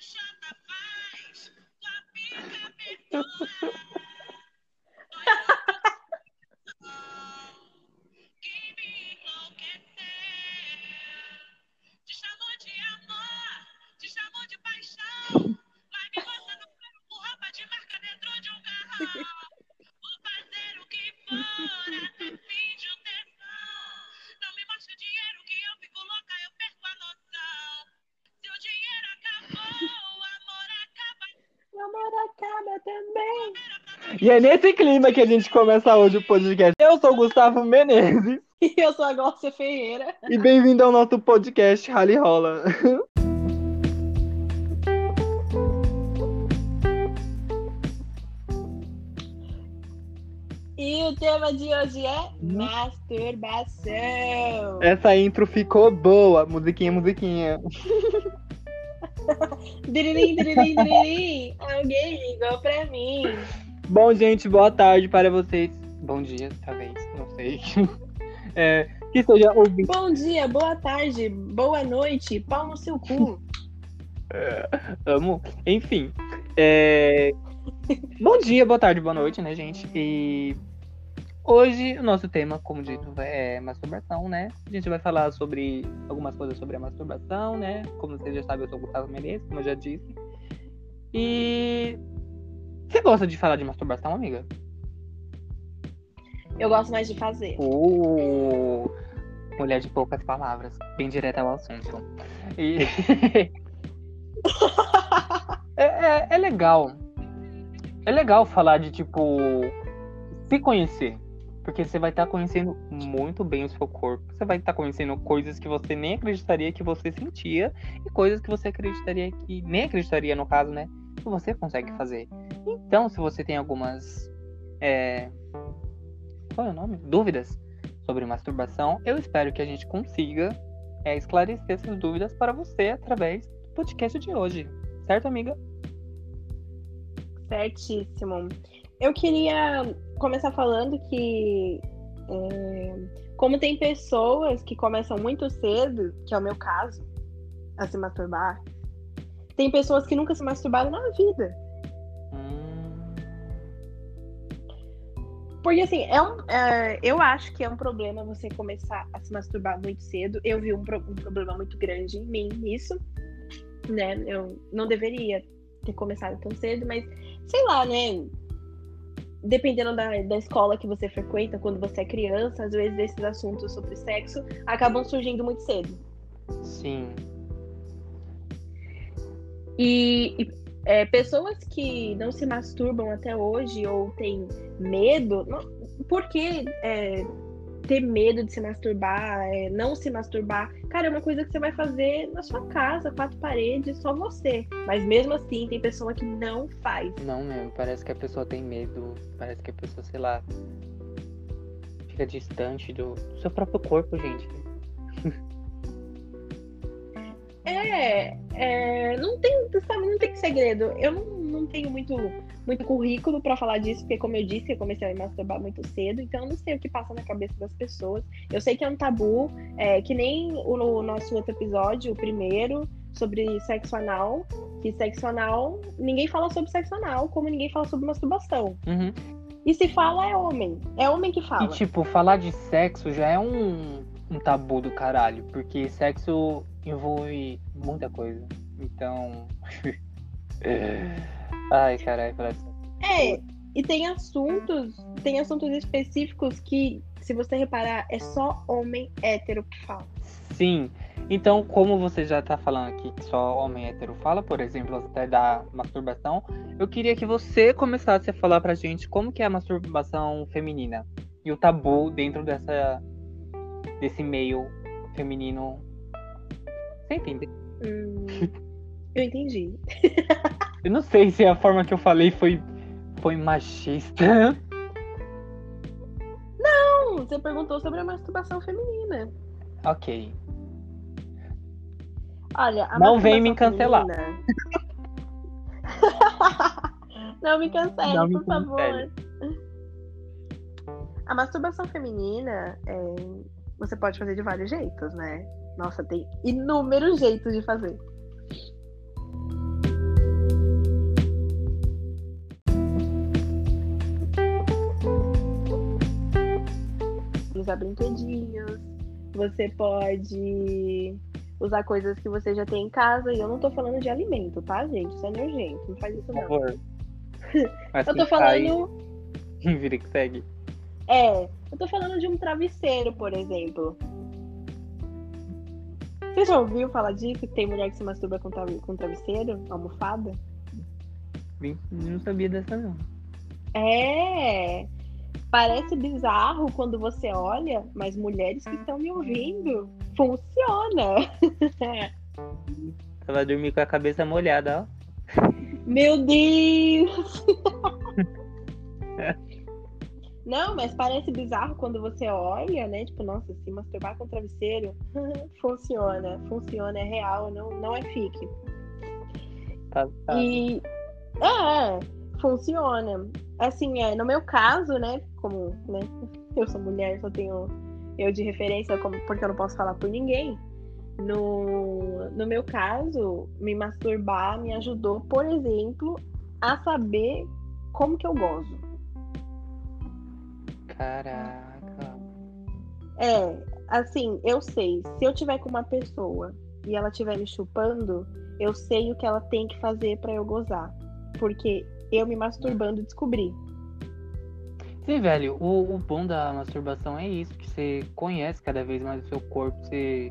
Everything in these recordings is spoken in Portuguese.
O E é nesse clima que a gente começa hoje o podcast. Eu sou o Gustavo Menezes E eu sou a Glócia Ferreira. e bem-vindo ao nosso podcast Rally Rola. E o tema de hoje é masturbação. Essa intro ficou boa. Musiquinha, musiquinha. Diririm, diririm, diririm. Alguém ligou pra mim. Bom, gente, boa tarde para vocês. Bom dia, talvez, não sei. É, que seja ouvindo. Bom dia, boa tarde, boa noite, pau no seu cu. Amo. Enfim. é, Bom dia, boa tarde, boa noite, né, gente? E hoje o nosso tema, como dito, é masturbação, né? A gente vai falar sobre algumas coisas sobre a masturbação, né? Como vocês já sabem, eu sou o Gustavo Menezes, como eu já disse. E você gosta de falar de masturbação, amiga? Eu gosto mais de fazer. Uh, mulher de poucas palavras, bem direta ao assunto. E... é, é, é legal. É legal falar de, tipo, se conhecer. Porque você vai estar conhecendo muito bem o seu corpo. Você vai estar conhecendo coisas que você nem acreditaria que você sentia. E coisas que você acreditaria que. Nem acreditaria, no caso, né? Que você consegue fazer. Então, se você tem algumas. É... Qual é o nome? Dúvidas sobre masturbação, eu espero que a gente consiga é, esclarecer essas dúvidas para você através do podcast de hoje. Certo, amiga? Certíssimo. Eu queria começar falando que, é, como tem pessoas que começam muito cedo, que é o meu caso, a se masturbar, tem pessoas que nunca se masturbaram na vida. Porque assim, é um, é, eu acho que é um problema você começar a se masturbar muito cedo. Eu vi um, pro- um problema muito grande em mim nisso, né? Eu não deveria ter começado tão cedo, mas sei lá, né? Dependendo da, da escola que você frequenta, quando você é criança, às vezes esses assuntos sobre sexo acabam surgindo muito cedo. sim. E, e, é, pessoas que não se masturbam até hoje ou têm medo, não, por que é, ter medo de se masturbar, é, não se masturbar? Cara, é uma coisa que você vai fazer na sua casa, quatro paredes, só você. Mas mesmo assim, tem pessoa que não faz. Não mesmo, parece que a pessoa tem medo, parece que a pessoa, sei lá, fica distante do seu próprio corpo, gente. É, é, não tem, sabe, não tem segredo. Eu não, não tenho muito, muito currículo pra falar disso, porque como eu disse, eu comecei a me masturbar muito cedo, então eu não sei o que passa na cabeça das pessoas. Eu sei que é um tabu, é, que nem o, o nosso outro episódio, o primeiro, sobre sexo anal, que sexo anal, ninguém fala sobre sexo anal, como ninguém fala sobre masturbação. Uhum. E se fala é homem, é homem que E fala. tipo, falar de sexo já é um, um tabu do caralho, porque sexo envolve muita coisa. Então. Ai, caralho, de sexo. É, e tem assuntos, tem assuntos específicos que, se você reparar, é só homem hétero que fala. Sim. Então, como você já tá falando aqui que só homem hétero fala, por exemplo, até da masturbação, eu queria que você começasse a falar pra gente como que é a masturbação feminina e o tabu dentro dessa desse meio feminino. Você entende? Hum, eu entendi. Eu não sei se a forma que eu falei foi foi machista. Não, você perguntou sobre a masturbação feminina. ok. Olha, a Não vem me cancelar. feminina- Não me cancele, Não me por favor. cancele. A masturbação feminina, é, você pode fazer de vários jeitos, né? Nossa, tem inúmeros jeitos de fazer. Usar brinquedinhos, você pode usar coisas que você já tem em casa. E eu não tô falando de alimento, tá, gente? Isso é nojento. Não faz isso, não. Por favor. eu tô falando. Vira que segue. É, eu tô falando de um travesseiro, por exemplo. Você já ouviu falar disso? Que tem mulher que se masturba com, tra- com travesseiro, almofada? Não sabia dessa, não. É! Parece bizarro quando você olha, mas mulheres que estão me ouvindo, funciona! Ela vai dormir com a cabeça molhada, ó. Meu Deus! Não, mas parece bizarro quando você olha, né? Tipo, nossa, se masturbar com travesseiro, funciona, funciona, é real, não, não é fique. Tá, tá. E é, funciona. Assim, é, no meu caso, né, como né, eu sou mulher, só tenho eu de referência, como, porque eu não posso falar por ninguém. No, no meu caso, me masturbar me ajudou, por exemplo, a saber como que eu gozo. Caraca. É, assim, eu sei, se eu tiver com uma pessoa e ela estiver me chupando, eu sei o que ela tem que fazer pra eu gozar. Porque eu me masturbando descobri. Sim, velho, o, o bom da masturbação é isso, que você conhece cada vez mais o seu corpo, você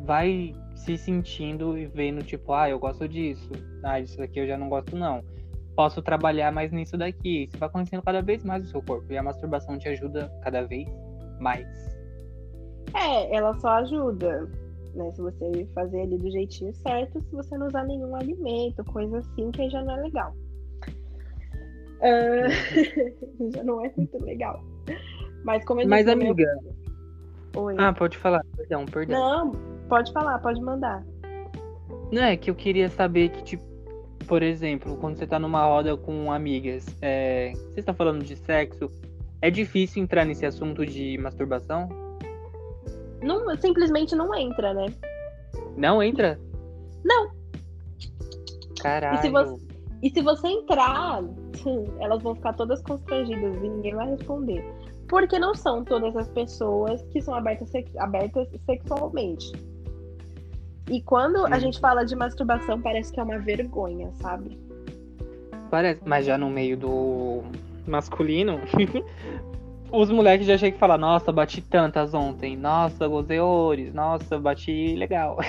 vai se sentindo e vendo, tipo, ah, eu gosto disso, ah, isso daqui eu já não gosto não. Posso trabalhar mais nisso daqui. Você vai conhecendo cada vez mais o seu corpo. E a masturbação te ajuda cada vez mais. É, ela só ajuda, né? Se você fazer ali do jeitinho certo, se você não usar nenhum alimento, coisa assim, que aí já não é legal. Ah, já não é muito legal. Mas como eu Mas, disse no meu- amiga. Oi. Ah, pode falar. Perdão, perdão. Não, pode falar, pode mandar. Não é que eu queria saber que, tipo, por exemplo, quando você tá numa roda com amigas, é, você está falando de sexo, é difícil entrar nesse assunto de masturbação? Não, simplesmente não entra, né? Não entra? Não. Caralho. E se você- E se você entrar, elas vão ficar todas constrangidas e ninguém vai responder. Porque não são todas as pessoas que são abertas, abertas sexualmente. E quando a Sim. gente fala de masturbação, parece que é uma vergonha, sabe? Parece, mas já no meio do masculino, os moleques já chegam e falam, nossa, bati tantas ontem, nossa, gozei horrores, nossa, bati legal.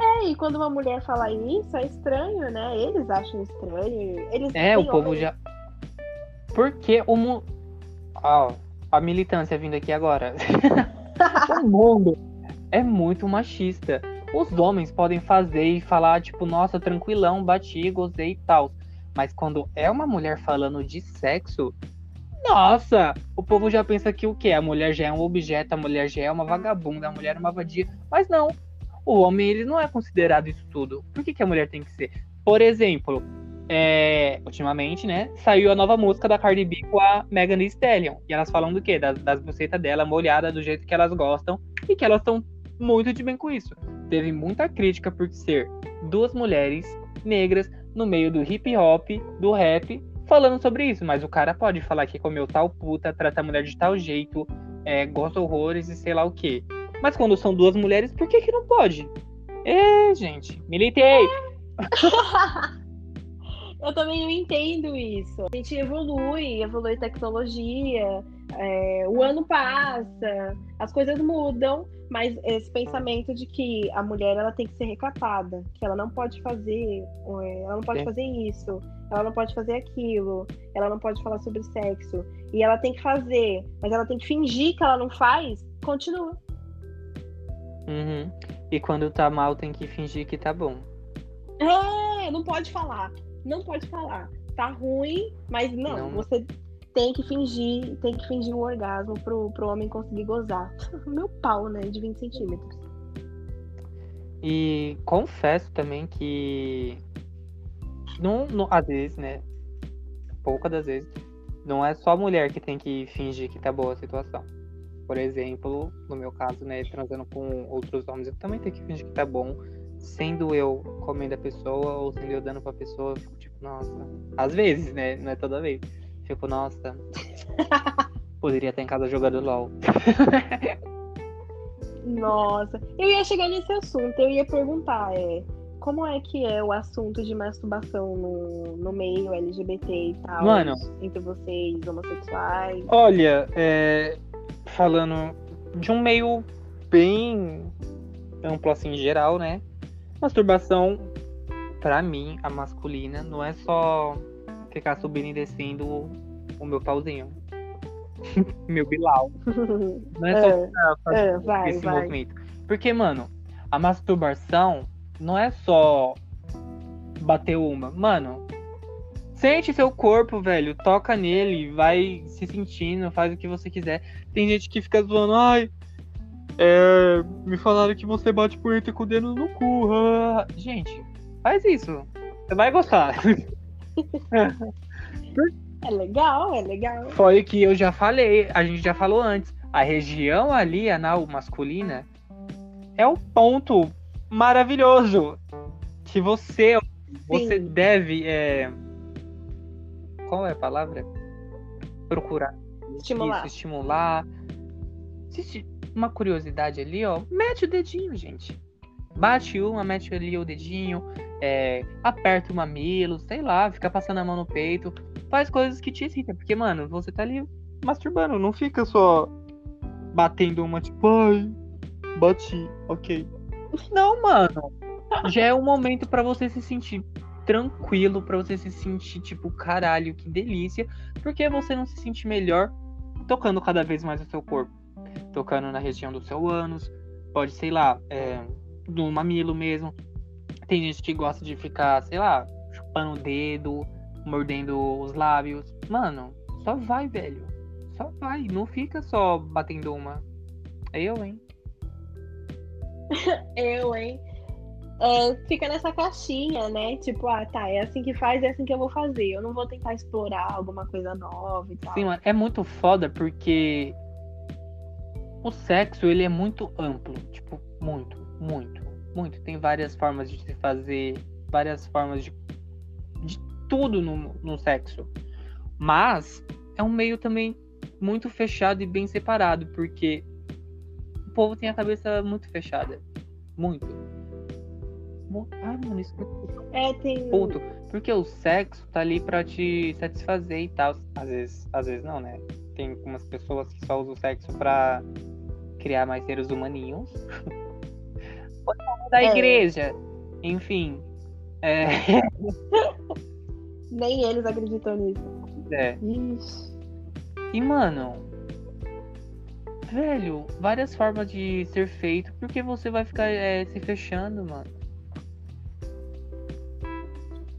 É, e quando uma mulher fala isso, é estranho, né? Eles acham estranho. Eles É, o povo homens- já. Porque o mundo. Ó, a militância vindo aqui agora. o mundo é muito machista. Os homens podem fazer e falar, tipo, nossa, tranquilão, bati, gozei e tal. Mas quando é uma mulher falando de sexo, nossa, o povo já pensa que o quê? A mulher já é um objeto, a mulher já é uma vagabunda, a mulher é uma vadia. Mas não. O homem, ele não é considerado isso tudo. Por que, que a mulher tem que ser? Por exemplo, é, ultimamente, né, saiu a nova música da Cardi B com a Megan Thee Stallion. E elas falam do quê? Das, das bucetas dela molhada do jeito que elas gostam e que elas estão muito de bem com isso. Teve muita crítica por ser duas mulheres negras no meio do hip hop, do rap, falando sobre isso. Mas o cara pode falar que comeu tal puta, trata a mulher de tal jeito, é, gosta horrores e sei lá o quê. Mas quando são duas mulheres, por que que não pode? É, gente, militei! Eu também não entendo isso. A gente evolui, evolui tecnologia, é, o ano passa, as coisas mudam, mas esse pensamento de que a mulher ela tem que ser recatada, que ela não pode fazer, é, ela não pode Sim. fazer isso, ela não pode fazer aquilo, ela não pode falar sobre sexo, e ela tem que fazer, mas ela tem que fingir que ela não faz, continua. Uhum. E quando tá mal, tem que fingir que tá bom. É, não pode falar. Não pode falar. Tá ruim, mas não, Não. você tem que fingir, tem que fingir um orgasmo pro, pro homem conseguir gozar. Meu pau, né? De 20 centímetros. E confesso também que. Não, não, às vezes, né? Poucas das vezes. Não é só a mulher que tem que fingir que tá boa a situação. Por exemplo, no meu caso, né? Transando com outros homens, eu também tenho que fingir que tá bom. Sendo eu comendo a pessoa ou sendo eu dando pra pessoa, eu fico nossa. Às vezes, né? Não é toda vez. Fico, nossa. Poderia estar em casa jogando LOL. Nossa, eu ia chegar nesse assunto, eu ia perguntar, é, como é que é o assunto de masturbação no, no meio LGBT e tal? Mano. Entre vocês, homossexuais? Olha, é, falando de um meio bem amplo assim, geral, né? Masturbação, pra mim, a masculina, não é só ficar subindo e descendo o meu pauzinho. meu bilau. Não é só É, é, vai, esse vai. movimento. Porque, mano, a masturbação não é só bater uma. Mano, sente seu corpo, velho. Toca nele, vai se sentindo, faz o que você quiser. Tem gente que fica zoando, ai. É, me falaram que você bate punheta com o dedo no cu. ah." Gente, faz isso. Você vai gostar. É legal, é legal. Foi o que eu já falei, a gente já falou antes. A região ali, anal masculina, é o ponto maravilhoso que você, você deve. é, Qual é a palavra? Procurar. Estimular. Isso, estimular. Existe uma curiosidade ali, ó. Mete o dedinho, gente. Bate uma, mete ali o dedinho, é, aperta o mamilo, sei lá, fica passando a mão no peito. Faz coisas que te excitam. Porque, mano, você tá ali masturbando, não fica só batendo uma, tipo, ai, bati, ok. Não, mano. Já é um momento pra você se sentir tranquilo, pra você se sentir, tipo, caralho, que delícia. Porque você não se sente melhor tocando cada vez mais o seu corpo. Tocando na região do seu ânus, pode, sei lá, é, no mamilo mesmo. Tem gente que gosta de ficar, sei lá, chupando o dedo, mordendo os lábios. Mano, só vai, velho. Só vai. Não fica só batendo uma. É eu, hein? Eu, hein? É, fica nessa caixinha, né? Tipo, ah, tá, é assim que faz, é assim que eu vou fazer. Eu não vou tentar explorar alguma coisa nova e tal. Sim, mano, é muito foda porque o sexo, ele é muito amplo. Tipo, muito, muito, muito. Tem várias formas de se fazer, várias formas de, de tudo no, no sexo. Mas é um meio também muito fechado e bem separado, porque o povo tem a cabeça muito fechada. Muito. Mu- Ah, mano, isso é É, tem. ponto. Porque o sexo tá ali pra te satisfazer e tal. Às vezes, às vezes não, né? Tem algumas pessoas que só usam o sexo pra criar mais seres humaninhos. Da É. igreja. Enfim. É, Nem eles acreditam nisso. é. Ixi. E, mano. Velho, várias formas de ser feito. Porque você vai ficar é, se fechando, mano.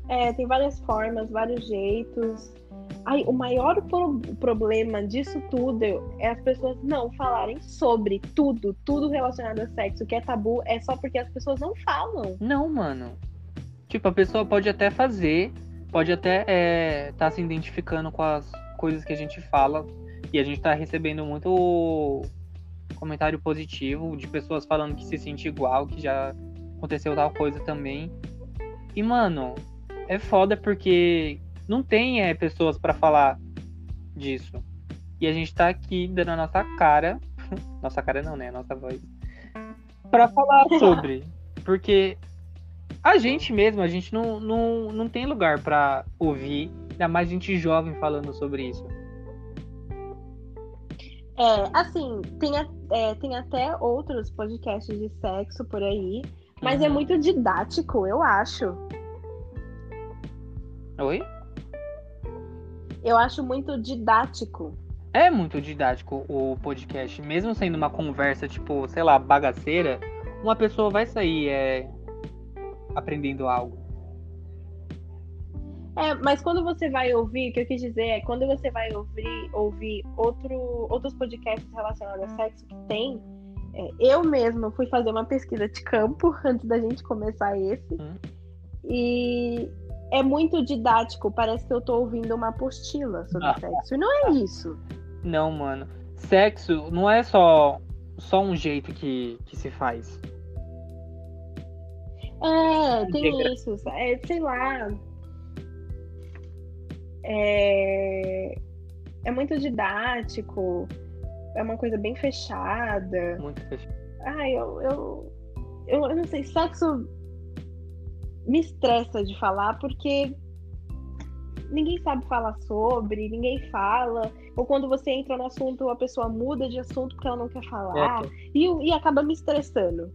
É, tem várias formas, vários jeitos. Ai, o maior pro- problema disso tudo é as pessoas não falarem sobre tudo, tudo relacionado a sexo, que é tabu, é só porque as pessoas não falam. Não, mano. Tipo, a pessoa pode até fazer, pode até é, tá se identificando com as coisas que a gente fala. E a gente tá recebendo muito comentário positivo de pessoas falando que se sente igual, que já aconteceu tal coisa também. E, mano, é foda porque não tem é, pessoas pra falar disso. E a gente tá aqui dando a nossa cara. Nossa cara não, né? A nossa voz. Pra falar sobre. Porque a gente mesmo, a gente não, não, não tem lugar pra ouvir, ainda mais gente jovem falando sobre isso. É, assim, tem, a- é, tem até outros podcasts de sexo por aí, mas é Uhum. muito didático, eu acho. Oi? Eu acho muito didático. É muito didático o podcast, mesmo sendo uma conversa, tipo, sei lá, bagaceira, uma pessoa vai sair é, aprendendo algo. É, mas quando você vai ouvir, o que eu quis dizer é quando você vai ouvir, ouvir outro, outros podcasts relacionados a sexo que tem, é, eu mesma fui fazer uma pesquisa de campo antes da gente começar esse. Hum. E é muito didático, parece que eu tô ouvindo uma apostila sobre Ah. sexo. E não é isso. Não, mano. Sexo não é só, só um jeito que, que se faz. É, tem isso. É, sei lá. É, é muito didático, é uma coisa bem fechada. Muito fechado. Ai, eu, eu, eu, eu não sei, sexo me estressa de falar porque ninguém sabe falar sobre, ninguém fala. Ou quando você entra no assunto, a pessoa muda de assunto porque ela não quer falar. É. E, e acaba me estressando.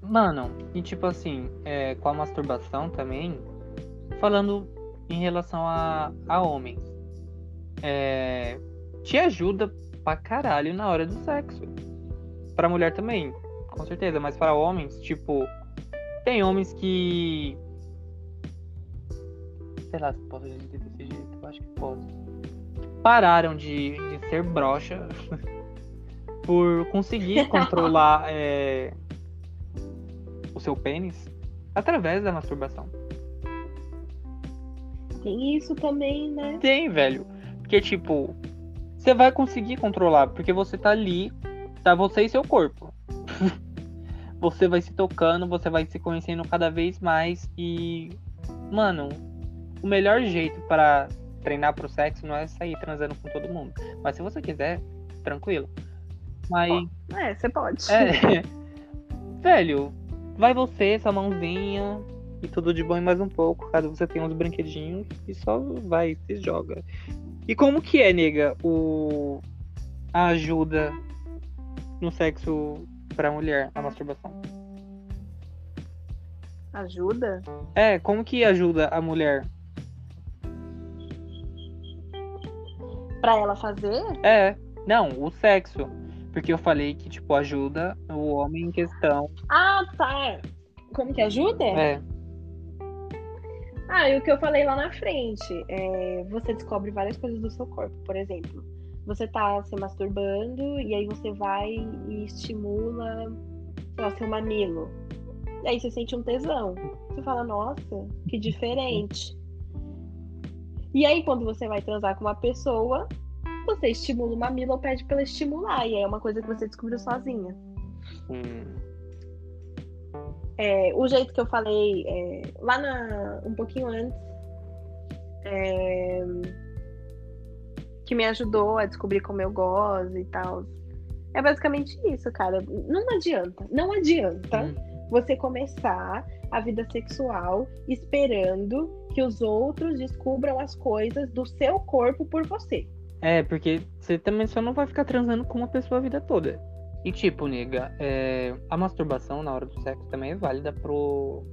Mano, e tipo assim, é, com a masturbação também, falando em relação a, a homens, é, te ajuda pra caralho na hora do sexo. Pra mulher também, com certeza, mas para homens, tipo, tem homens que. Sei lá se posso dizer desse jeito, eu acho que posso. Pararam de, de ser broxa por conseguir controlar é, o seu pênis através da masturbação. Tem isso também, né? Tem, velho. Porque, tipo, você vai conseguir controlar, porque você tá ali, tá você e seu corpo. Você vai se tocando, você vai se conhecendo cada vez mais e. Mano, o melhor jeito para treinar pro sexo não é sair transando com todo mundo. Mas se você quiser, tranquilo. Mas. É, você pode. É. Velho, vai você, sua mãozinha e tudo de bom e mais um pouco. Caso você tenha uns brinquedinhos e só vai, se joga. E como que é, nega, o a ajuda no sexo pra mulher, a masturbação? Ajuda? É, como que ajuda a mulher? Pra ela fazer? É, não, o sexo. Porque eu falei que, tipo, ajuda o homem em questão. Ah, tá. Como que ajuda? É, Ah, e o que eu falei lá na frente, é, você descobre várias coisas do seu corpo. Por exemplo, você tá se masturbando e aí você vai e estimula, sei lá, seu mamilo. E aí você sente um tesão. Você fala, nossa, que diferente. E aí quando você vai transar com uma pessoa, você estimula o mamilo ou pede pra ela estimular. E aí é uma coisa que você descobriu sozinha. hum, É, o jeito que eu falei é, lá na, um pouquinho antes, é, que me ajudou a descobrir como eu gosto e tal. É basicamente isso, cara. Não adianta, não adianta hum. você começar a vida sexual esperando que os outros descubram as coisas do seu corpo por você. É, porque você também só não vai ficar transando com uma pessoa a vida toda. E tipo, nega, é, a masturbação na hora do sexo também é válida pro.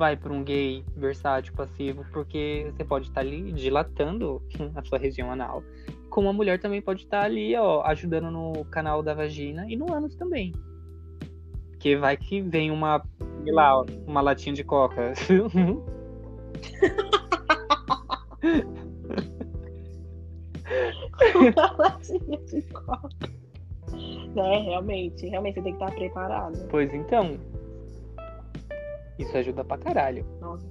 Vai pra um gay versátil passivo, porque você pode estar ali dilatando a sua região anal. Como a mulher também pode estar ali, ó, ajudando no canal da vagina e no ânus também. Porque vai que vem uma, sei lá, ó, uma latinha de coca. Uma latinha de coca. É, realmente, realmente você tem que estar preparado. pois então. Isso ajuda pra caralho. Nossa,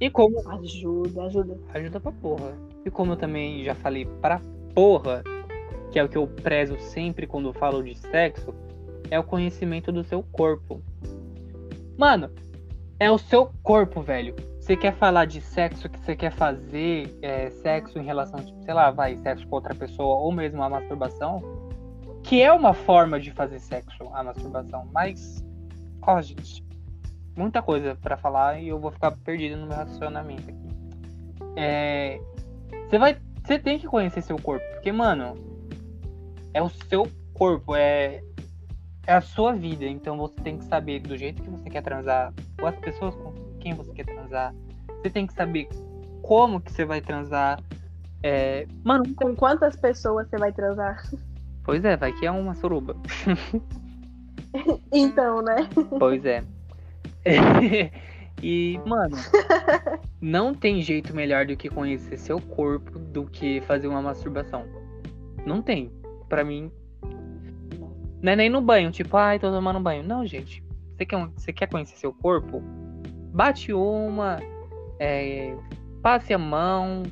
E como ajuda, ajuda. ajuda pra porra. E como eu também já falei pra porra, que é o que eu prezo sempre quando eu falo de sexo, é o conhecimento do seu corpo. Mano, é o seu corpo, velho. Você quer falar de sexo que você quer fazer, é, sexo em relação, tipo, sei lá, vai, sexo com outra pessoa, ou mesmo a masturbação, que é uma forma de fazer sexo, a masturbação, mas, ó, gente, muita coisa pra falar e eu vou ficar perdido no meu racionamento aqui. É, você vai, você tem que conhecer seu corpo, porque, mano, é o seu corpo, é, é a sua vida, então você tem que saber do jeito que você quer transar, com as pessoas com quem você quer transar, você tem que saber como que você vai transar, é, mano, Com quantas pessoas você vai transar? pois é, vai que é uma suruba. Então, né? Pois é. e, mano, não tem jeito melhor do que conhecer seu corpo do que fazer uma masturbação. Não tem. Pra mim. Não é nem no banho, tipo, ai, tô tomando banho. Não, gente. Você quer, você quer conhecer seu corpo? Bate uma, é, passe a mão,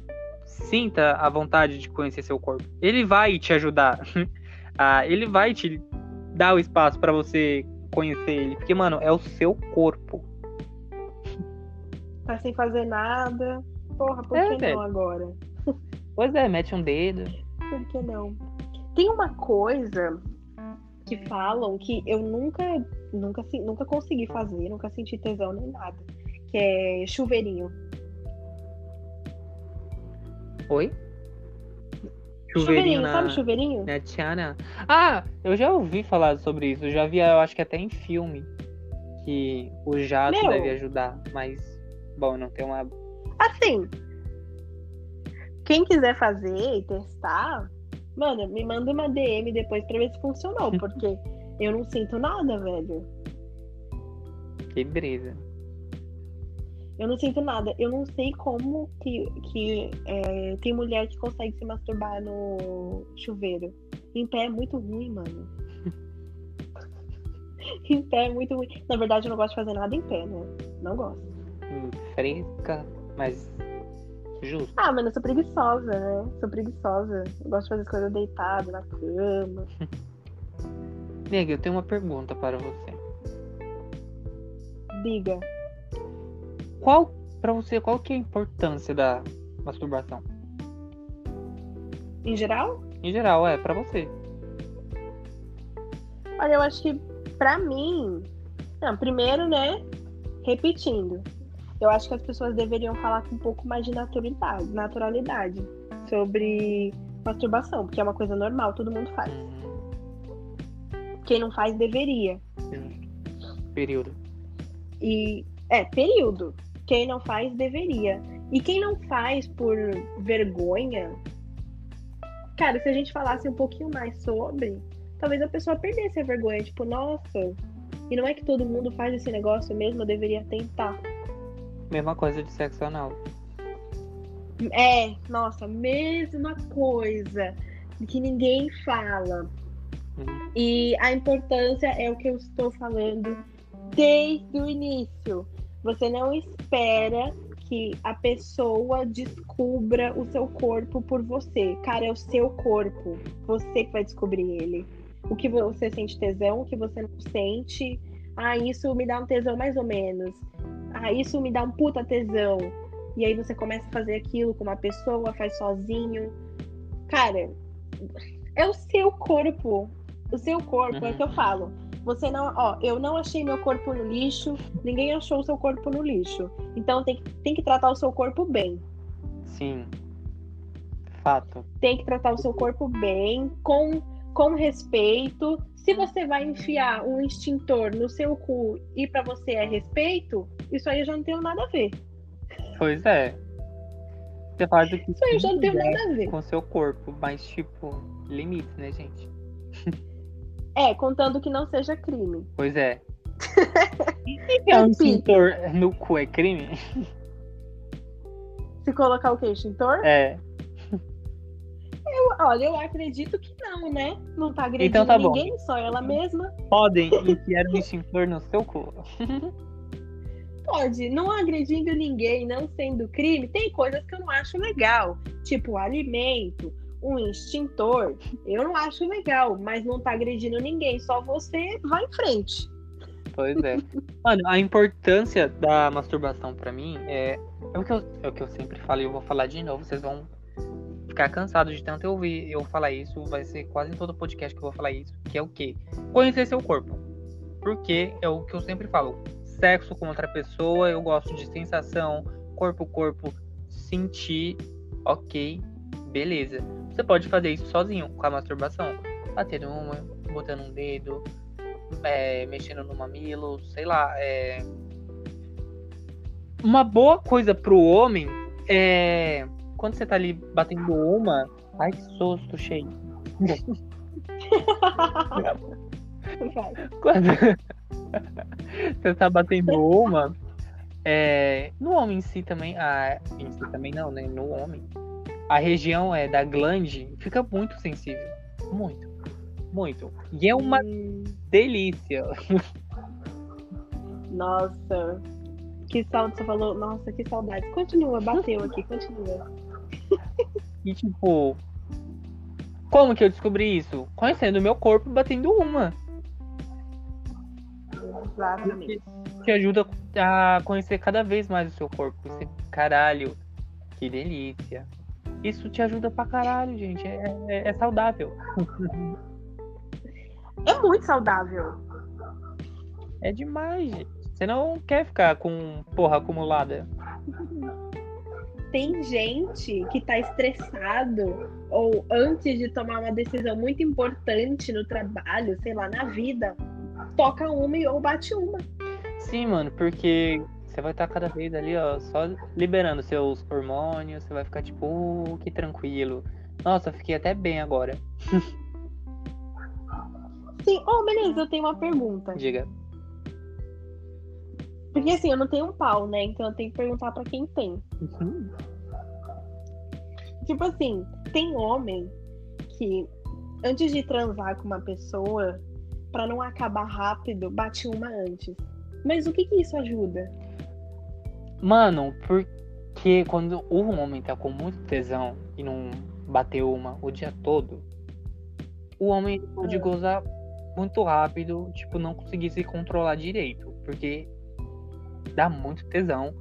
sinta a vontade de conhecer seu corpo. Ele vai te ajudar. Ah, ele vai te dar o espaço pra você conhecer ele. Porque, mano, é o seu corpo. Tá sem fazer nada. Porra, por É, que velho. não agora? Pois é, mete um dedo. Por que não? Tem uma coisa que falam que eu nunca, nunca, nunca consegui fazer, nunca senti tesão nem nada. Que é chuveirinho. Oi? Chuveirinho, sabe chuveirinho? Na Tiana. Ah, eu já ouvi falar sobre isso. Eu já vi, eu acho que até em filme. Que o jato Meu. deve ajudar. Mas, bom, não tem uma. Assim, quem quiser fazer e testar, mano, me manda uma DM depois pra ver se funcionou, porque eu não sinto nada, velho. Que brisa. Eu não sinto nada. Eu não sei como que, que é, tem mulher que consegue se masturbar no chuveiro. Em pé é muito ruim, mano. em pé é muito ruim. Na verdade, eu não gosto de fazer nada em pé, né? Não gosto. Hum, Fresca, mas justo. Ah, mano, eu sou preguiçosa, né? Sou preguiçosa. Eu gosto de fazer as coisas deitado, na cama. Nega, eu tenho uma pergunta para você. Diga. Qual, para você, qual que é a importância da masturbação? Em geral? Em geral, é, para você. Olha, eu acho que pra mim. Não, primeiro, né? Repetindo. Eu acho que as pessoas deveriam falar com um pouco mais de naturalidade, naturalidade sobre masturbação, porque é uma coisa normal, todo mundo faz. Quem não faz deveria. Período. E é período. Quem não faz deveria. E quem não faz por vergonha, cara, se a gente falasse um pouquinho mais sobre, talvez a pessoa perdesse a vergonha, tipo, nossa, e não é que todo mundo faz esse negócio mesmo, eu deveria tentar. Mesma coisa de sexo anal. É, nossa, mesma coisa que ninguém fala. Uhum. E a importância é o que eu estou falando desde o início. Você não espera que a pessoa descubra o seu corpo por você. Cara, é o seu corpo. Você que vai descobrir ele. O que você sente tesão, o que você não sente. Ah, isso me dá um tesão mais ou menos. Ah, isso me dá um puta tesão. E aí você começa a fazer aquilo com uma pessoa, faz sozinho. Cara, é o seu corpo. O seu corpo, é o que eu falo. Você não, ó, eu não achei meu corpo no lixo, ninguém achou o seu corpo no lixo. Então tem, que- tem que tratar o seu corpo bem. Sim. Fato. Tem que tratar o seu corpo bem, com, com respeito. Se você vai enfiar um extintor no seu cu e pra você é respeito, isso aí eu já não tenho nada a ver. Pois é. Você faz o que Isso aí eu já não tenho nada a ver. com seu corpo, mas tipo, limites, né, gente? É, contando que não seja crime. Pois é. é um extintor no cu é crime? Se colocar o que? Extintor? É. Olha, eu acredito que não, né? Não tá agredindo Então tá bom. ninguém, só ela mesma. Podem enfiar um extintor no seu cu. Pode, não agredindo ninguém, não sendo crime, tem coisas que eu não acho legal. Tipo, alimento, um extintor. Eu não acho legal, mas não tá agredindo ninguém, só você vai em frente. Pois é. Mano, a importância da masturbação pra mim é, é, o que eu, é o que eu sempre falo e eu vou falar de novo. Vocês vão ficar cansados de tanto eu ouvir eu falar isso. Vai ser quase em todo podcast que eu vou falar isso. Que é o quê? Conhecer seu corpo. Porque é o que eu sempre falo. Sexo com outra pessoa, eu gosto de sensação, corpo corpo, sentir, ok, beleza. Você pode fazer isso sozinho com a masturbação. Batendo uma, botando um dedo, é, mexendo no mamilo, sei lá. É... Uma boa coisa pro homem é quando você tá ali batendo uma. Ai que susto, cheio. Quando você tá batendo uma. É... No homem em si também. Ah, em si também não, né? No homem. A região é da glande fica muito sensível. Muito. Muito. E é uma Hum, delícia. nossa, que saudade você falou. Nossa, que saudade. Continua, bateu aqui, continua. E tipo, como que eu descobri isso? Conhecendo o meu corpo, batendo uma. Exatamente. Te ajuda a conhecer cada vez mais o seu corpo. Você, caralho, que delícia. Isso te ajuda pra caralho, gente. É, é, é saudável. É muito saudável. É demais, gente. Você não quer ficar com porra acumulada. Tem gente que tá estressado ou antes de tomar uma decisão muito importante no trabalho, sei lá, na vida, toca uma e- ou bate uma. Sim, mano, porque você vai estar cada vez ali, ó, só liberando seus hormônios, você vai ficar tipo, "Uh, que tranquilo. Nossa, eu fiquei até bem agora. Sim, oh, beleza, eu tenho uma pergunta. Diga. Porque assim, eu não tenho um pau, né? Então eu tenho que perguntar pra quem tem. Uhum. Tipo assim, tem homem que antes de transar com uma pessoa, pra não acabar rápido, bate uma antes. Mas o que que isso ajuda? Mano, porque quando o homem tá com muito tesão e não bateu uma o dia todo, o homem pode Ah. gozar muito rápido, tipo, não conseguir se controlar direito, porque dá muito tesão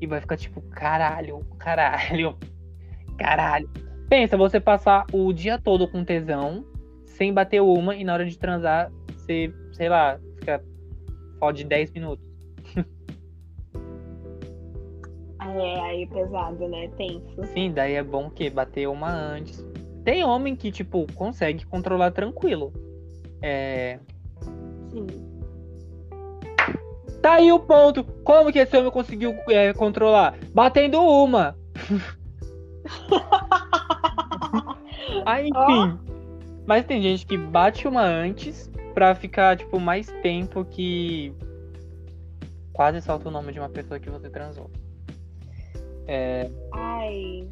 e vai ficar tipo, caralho, caralho, caralho. Pensa, você passar o dia todo com tesão, sem bater uma, e na hora de transar, você, sei lá, fica fode 10 minutos. É, aí pesado, né? Tenso. Sim, daí é bom que bater uma antes. Tem homem que, tipo, consegue controlar tranquilo. É. Sim. Tá aí o ponto. Como que esse homem conseguiu é, controlar? Batendo uma. Aí, enfim. Mas tem gente que bate uma antes pra ficar, tipo, mais tempo que. Quase solta o nome de uma pessoa que você transou. É. Ai.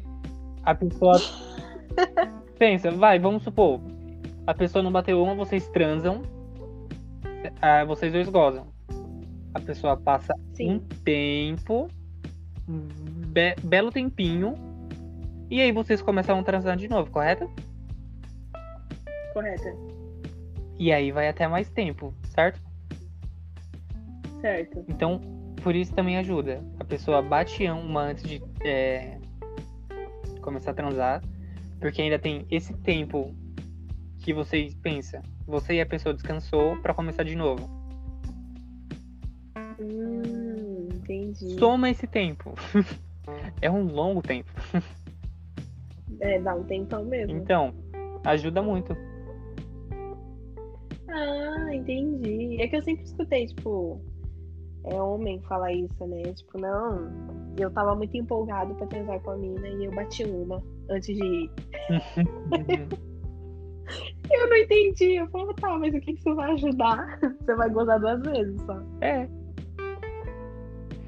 A pessoa. Pensa, vai, vamos supor. A pessoa não bateu uma, vocês transam. ah, vocês dois gozam. A pessoa passa um Sim. tempo. be- belo tempinho. E aí vocês começam a transar de novo, correto? Correta. E aí vai até mais tempo, certo? Certo. Então, por isso também ajuda. A pessoa bate uma antes de é, começar a transar, porque ainda tem esse tempo que você pensa. Você e a pessoa descansou pra começar de novo. Hum, entendi. Soma esse tempo. é um longo tempo. É, dá um tempão mesmo. Então, ajuda muito. Ah, entendi. É que eu sempre escutei, tipo, é homem falar isso, né? Tipo, não, eu tava muito empolgado pra transar com a mina e eu bati uma antes de ir. Eu não entendi. Eu falei, tá, mas o que, que isso vai ajudar? Você vai gozar duas vezes só. É.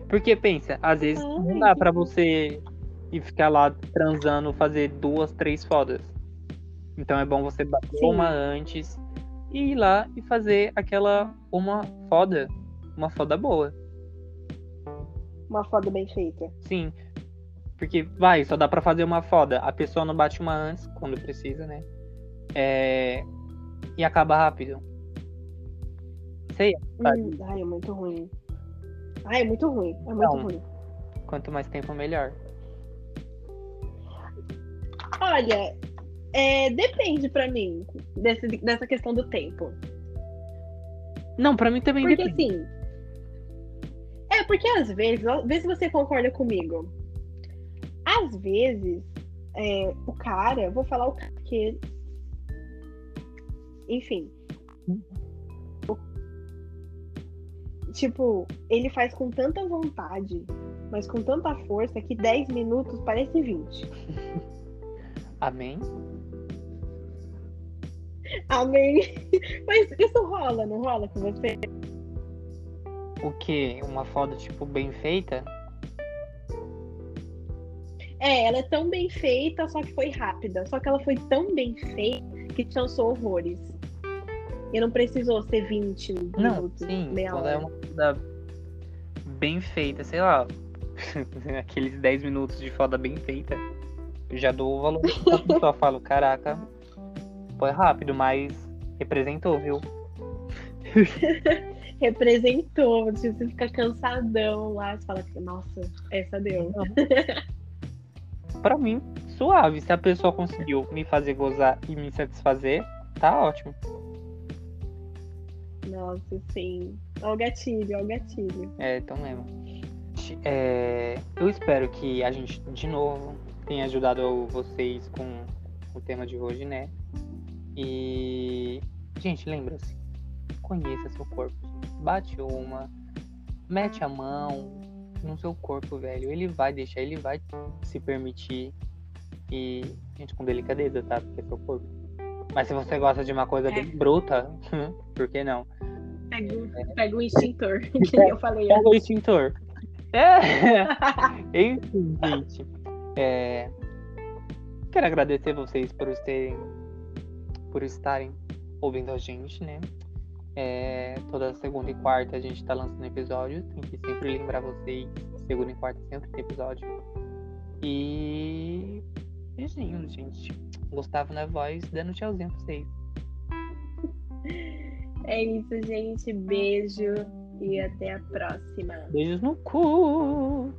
Porque pensa, às vezes Ai. não dá pra você ir ficar lá transando, fazer duas, três fodas. Então é bom você bater Sim. uma antes e ir lá e fazer aquela uma foda, uma foda boa. Uma foda bem feita. Sim. Porque vai, só dá pra fazer uma foda. A pessoa não bate uma antes, quando precisa, né? É... E acaba rápido. Sei? Hum, ai, é muito ruim. Ai, é muito ruim. É muito Não. ruim. quanto mais tempo, melhor. Olha, é, depende pra mim desse, dessa questão do tempo. Não, pra mim também Porque depende. assim. É, porque às vezes, vê se você concorda comigo. Às vezes, é, o cara, vou falar o cara que. Enfim. O- Tipo, ele faz com tanta vontade, mas com tanta força que 10 minutos parece 20. Amém? Amém. Mas isso rola, não rola com você? O que? Uma foda, tipo, bem feita? É, ela é tão bem feita, só que foi rápida. Só que ela foi tão bem feita que te cansou horrores. E não precisou ser 20 Não, minutos, sim. meia Quando hora. é uma foda bem feita, sei lá. Aqueles 10 minutos de foda bem feita. Eu já dou o valor. Pessoa fala, caraca, foi rápido, mas representou, viu? Representou, você fica cansadão lá, você fala nossa, essa deu. Pra mim, suave. Se a pessoa conseguiu me fazer gozar e me satisfazer, tá ótimo. Nossa, sim. Olha o gatilho, olha o gatilho. É, então mesmo. É, eu espero que a gente, de novo, tenha ajudado vocês com o tema de hoje, né? E. Gente, lembra-se. Conheça seu corpo. Bate uma. Mete a mão no seu corpo, velho. Ele vai deixar, ele vai se permitir. E, gente, com delicadeza, tá? Porque é seu corpo. Mas se você gosta de uma coisa é. bem bruta, por que não? Pega, pega o extintor, que eu falei. Pega o extintor. É. Enfim, gente. É... Quero agradecer vocês por terem, por estarem ouvindo a gente, né? É, toda segunda e quarta a gente tá lançando episódio. Tem que sempre lembrar vocês. Segunda e quarta sempre tem episódio. E. Beijinhos, gente. Gustavo na voz, dando tchauzinho pra vocês. É isso, gente. Beijo e até a próxima. Beijos no cu.